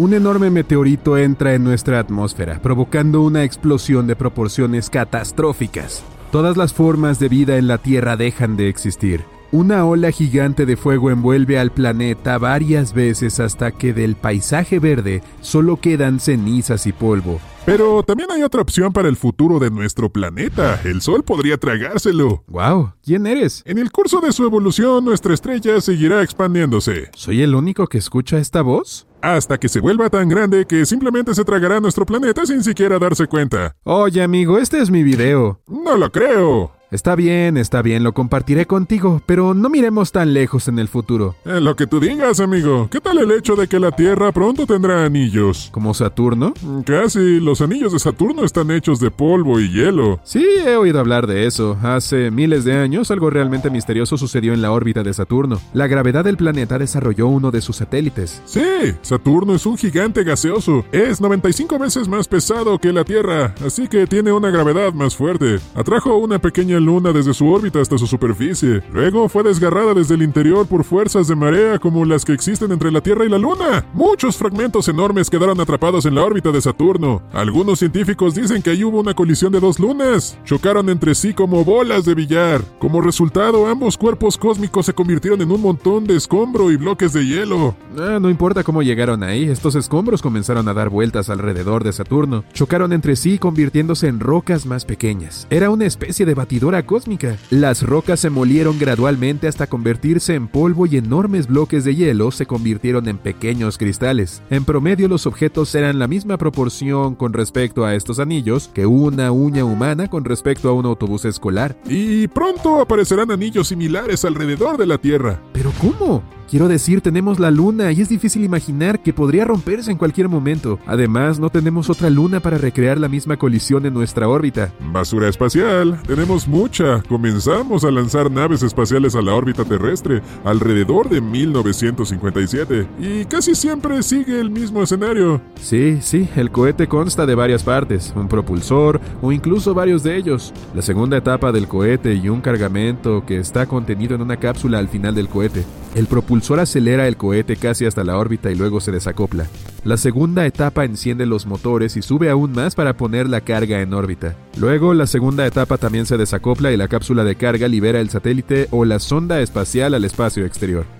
Un enorme meteorito entra en nuestra atmósfera, provocando una explosión de proporciones catastróficas. Todas las formas de vida en la Tierra dejan de existir. Una ola gigante de fuego envuelve al planeta varias veces hasta que del paisaje verde solo quedan cenizas y polvo. Pero también hay otra opción para el futuro de nuestro planeta. El Sol podría tragárselo. ¡Wow! ¿Quién eres? En el curso de su evolución, nuestra estrella seguirá expandiéndose. ¿Soy el único que escucha esta voz? Hasta que se vuelva tan grande que simplemente se tragará nuestro planeta sin siquiera darse cuenta. Oye, amigo, este es mi video. No lo creo. Está bien, está bien, lo compartiré contigo, pero no miremos tan lejos en el futuro. En lo que tú digas, amigo. ¿Qué tal el hecho de que la Tierra pronto tendrá anillos? ¿Como Saturno? Casi. Los anillos de Saturno están hechos de polvo y hielo. Sí, he oído hablar de eso. Hace miles de años algo realmente misterioso sucedió en la órbita de Saturno. La gravedad del planeta desarrolló uno de sus satélites. Sí, Saturno es un gigante gaseoso. Es 95 veces más pesado que la Tierra, así que tiene una gravedad más fuerte. Atrajo una pequeña luna desde su órbita hasta su superficie. Luego fue desgarrada desde el interior por fuerzas de marea como las que existen entre la Tierra y la Luna. Muchos fragmentos enormes quedaron atrapados en la órbita de Saturno. Algunos científicos dicen que ahí hubo una colisión de dos lunas. Chocaron entre sí como bolas de billar. Como resultado, ambos cuerpos cósmicos se convirtieron en un montón de escombro y bloques de hielo. Ah, no importa cómo llegaron ahí, estos escombros comenzaron a dar vueltas alrededor de Saturno. Chocaron entre sí convirtiéndose en rocas más pequeñas. Era una especie de batidora cósmica. Las rocas se molieron gradualmente hasta convertirse en polvo y enormes bloques de hielo se convirtieron en pequeños cristales. En promedio los objetos eran la misma proporción con respecto a estos anillos que una uña humana con respecto a un autobús escolar. Y pronto aparecerán anillos similares alrededor de la Tierra. ¿Pero cómo? Quiero decir, tenemos la luna y es difícil imaginar que podría romperse en cualquier momento. Además, no tenemos otra luna para recrear la misma colisión en nuestra órbita. Basura espacial. Tenemos mucha. Comenzamos a lanzar naves espaciales a la órbita terrestre alrededor de 1957 y casi siempre sigue el mismo escenario. Sí, sí, el cohete consta de varias partes, un propulsor o incluso varios de ellos. La segunda etapa del cohete y un cargamento que está contenido en una cápsula al final del cohete. El propulsor acelera el cohete casi hasta la órbita y luego se desacopla. La segunda etapa enciende los motores y sube aún más para poner la carga en órbita. Luego, la segunda etapa también se desacopla y la cápsula de carga libera el satélite o la sonda espacial al espacio exterior.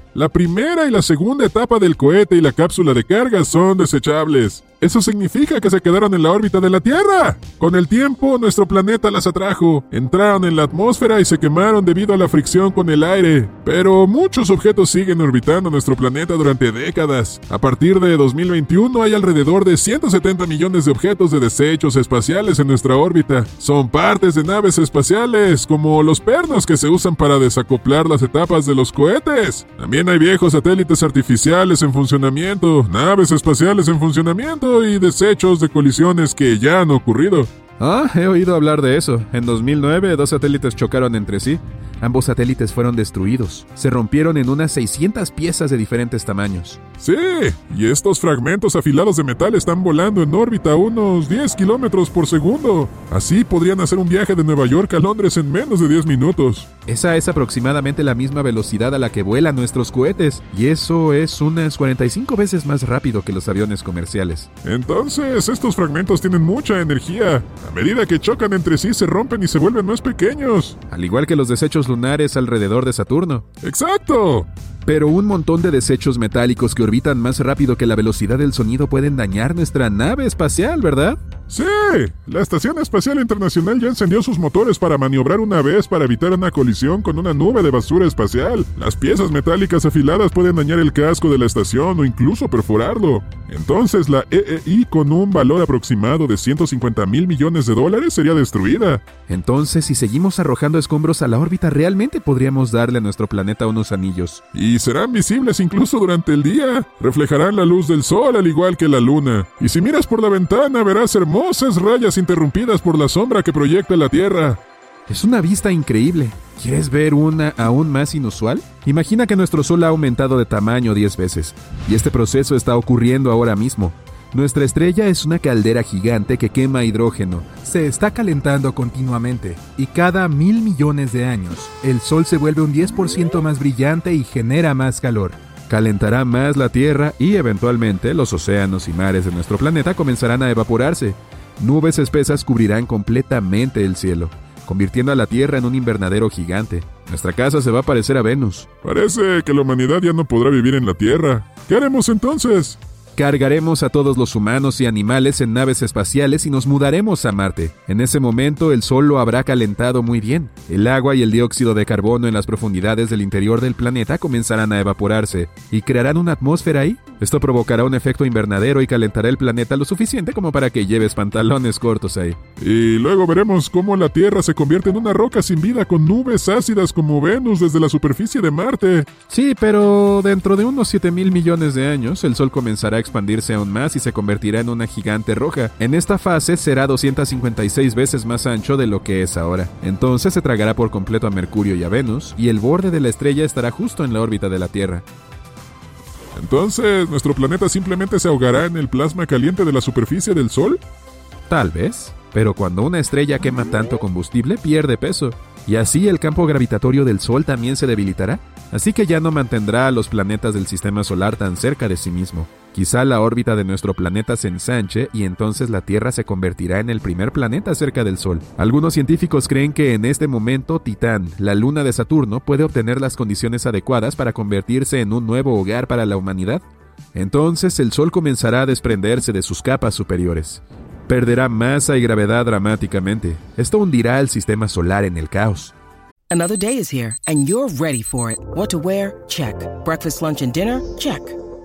la primera y la segunda etapa del cohete y la cápsula de carga son desechables. Eso significa que se quedaron en la órbita de la Tierra. Con el tiempo, nuestro planeta las atrajo, entraron en la atmósfera y se quemaron debido a la fricción con el aire. Pero muchos objetos siguen orbitando nuestro planeta durante décadas. A partir de 2021 hay alrededor de 170 millones de objetos de desechos espaciales en nuestra órbita. Son partes de naves espaciales, como los pernos que se usan para desacoplar las etapas de los cohetes. También hay viejos satélites artificiales en funcionamiento, naves espaciales en funcionamiento y desechos de colisiones que ya han ocurrido. Ah, he oído hablar de eso. En 2009, dos satélites chocaron entre sí. Ambos satélites fueron destruidos. Se rompieron en unas 600 piezas de diferentes tamaños. Sí, y estos fragmentos afilados de metal están volando en órbita a unos 10 kilómetros por segundo. Así podrían hacer un viaje de Nueva York a Londres en menos de 10 minutos. Esa es aproximadamente la misma velocidad a la que vuelan nuestros cohetes, y eso es unas 45 veces más rápido que los aviones comerciales. Entonces, estos fragmentos tienen mucha energía. A medida que chocan entre sí, se rompen y se vuelven más pequeños. Al igual que los desechos lunares alrededor de Saturno. ¡Exacto! Pero un montón de desechos metálicos que orbitan más rápido que la velocidad del sonido pueden dañar nuestra nave espacial, ¿verdad? Sí, la Estación Espacial Internacional ya encendió sus motores para maniobrar una vez para evitar una colisión con una nube de basura espacial. Las piezas metálicas afiladas pueden dañar el casco de la estación o incluso perforarlo. Entonces la EEI con un valor aproximado de 150 mil millones de dólares sería destruida. Entonces, si seguimos arrojando escombros a la órbita, realmente podríamos darle a nuestro planeta unos anillos. Y serán visibles incluso durante el día. Reflejarán la luz del sol al igual que la luna. Y si miras por la ventana verás hermosas rayas interrumpidas por la sombra que proyecta la Tierra. Es una vista increíble. ¿Quieres ver una aún más inusual? Imagina que nuestro Sol ha aumentado de tamaño 10 veces, y este proceso está ocurriendo ahora mismo. Nuestra estrella es una caldera gigante que quema hidrógeno. Se está calentando continuamente, y cada mil millones de años, el Sol se vuelve un 10% más brillante y genera más calor. Calentará más la Tierra y eventualmente los océanos y mares de nuestro planeta comenzarán a evaporarse. Nubes espesas cubrirán completamente el cielo convirtiendo a la Tierra en un invernadero gigante. Nuestra casa se va a parecer a Venus. Parece que la humanidad ya no podrá vivir en la Tierra. ¿Qué haremos entonces? Cargaremos a todos los humanos y animales en naves espaciales y nos mudaremos a Marte. En ese momento el Sol lo habrá calentado muy bien. El agua y el dióxido de carbono en las profundidades del interior del planeta comenzarán a evaporarse y crearán una atmósfera ahí. Esto provocará un efecto invernadero y calentará el planeta lo suficiente como para que lleves pantalones cortos ahí. Y luego veremos cómo la Tierra se convierte en una roca sin vida con nubes ácidas como Venus desde la superficie de Marte. Sí, pero dentro de unos 7 mil millones de años el Sol comenzará a expandirse aún más y se convertirá en una gigante roja. En esta fase será 256 veces más ancho de lo que es ahora. Entonces se tragará por completo a Mercurio y a Venus, y el borde de la estrella estará justo en la órbita de la Tierra. Entonces, ¿nuestro planeta simplemente se ahogará en el plasma caliente de la superficie del Sol? Tal vez, pero cuando una estrella quema tanto combustible pierde peso, y así el campo gravitatorio del Sol también se debilitará, así que ya no mantendrá a los planetas del sistema solar tan cerca de sí mismo. Quizá la órbita de nuestro planeta se ensanche y entonces la Tierra se convertirá en el primer planeta cerca del Sol. Algunos científicos creen que en este momento Titán, la luna de Saturno, puede obtener las condiciones adecuadas para convertirse en un nuevo hogar para la humanidad. Entonces el Sol comenzará a desprenderse de sus capas superiores. Perderá masa y gravedad dramáticamente. Esto hundirá al sistema solar en el caos. Another day is here and you're ready for it. What to wear? Check. Breakfast, lunch, and dinner? Check.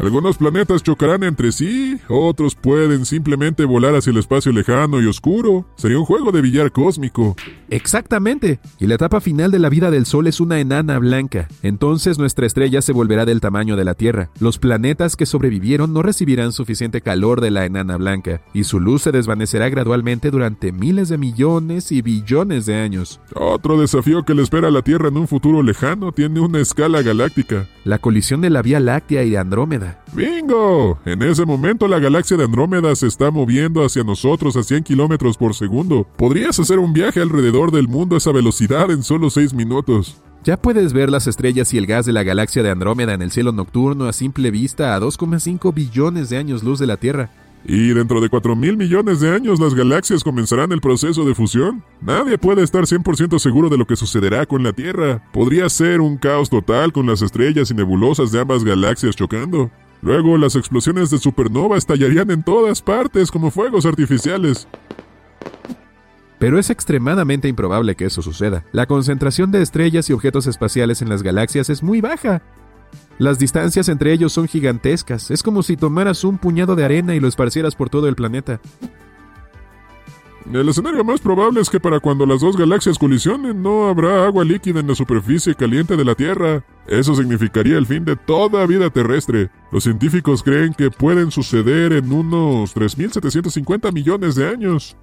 Algunos planetas chocarán entre sí, otros pueden simplemente volar hacia el espacio lejano y oscuro. Sería un juego de billar cósmico. Exactamente. Y la etapa final de la vida del Sol es una enana blanca. Entonces nuestra estrella se volverá del tamaño de la Tierra. Los planetas que sobrevivieron no recibirán suficiente calor de la enana blanca, y su luz se desvanecerá gradualmente durante miles de millones y billones de años. Otro desafío que le espera a la Tierra en un futuro lejano tiene una escala galáctica. La colisión de la Vía Láctea y de ¡Bingo! En ese momento la galaxia de Andrómeda se está moviendo hacia nosotros a 100 kilómetros por segundo. Podrías hacer un viaje alrededor del mundo a esa velocidad en solo 6 minutos. Ya puedes ver las estrellas y el gas de la galaxia de Andrómeda en el cielo nocturno a simple vista a 2,5 billones de años luz de la Tierra. Y dentro de 4 mil millones de años las galaxias comenzarán el proceso de fusión. Nadie puede estar 100% seguro de lo que sucederá con la Tierra. Podría ser un caos total con las estrellas y nebulosas de ambas galaxias chocando. Luego las explosiones de supernova estallarían en todas partes como fuegos artificiales. Pero es extremadamente improbable que eso suceda. La concentración de estrellas y objetos espaciales en las galaxias es muy baja. Las distancias entre ellos son gigantescas. Es como si tomaras un puñado de arena y lo esparcieras por todo el planeta. El escenario más probable es que para cuando las dos galaxias colisionen no habrá agua líquida en la superficie caliente de la Tierra. Eso significaría el fin de toda vida terrestre. Los científicos creen que pueden suceder en unos 3.750 millones de años.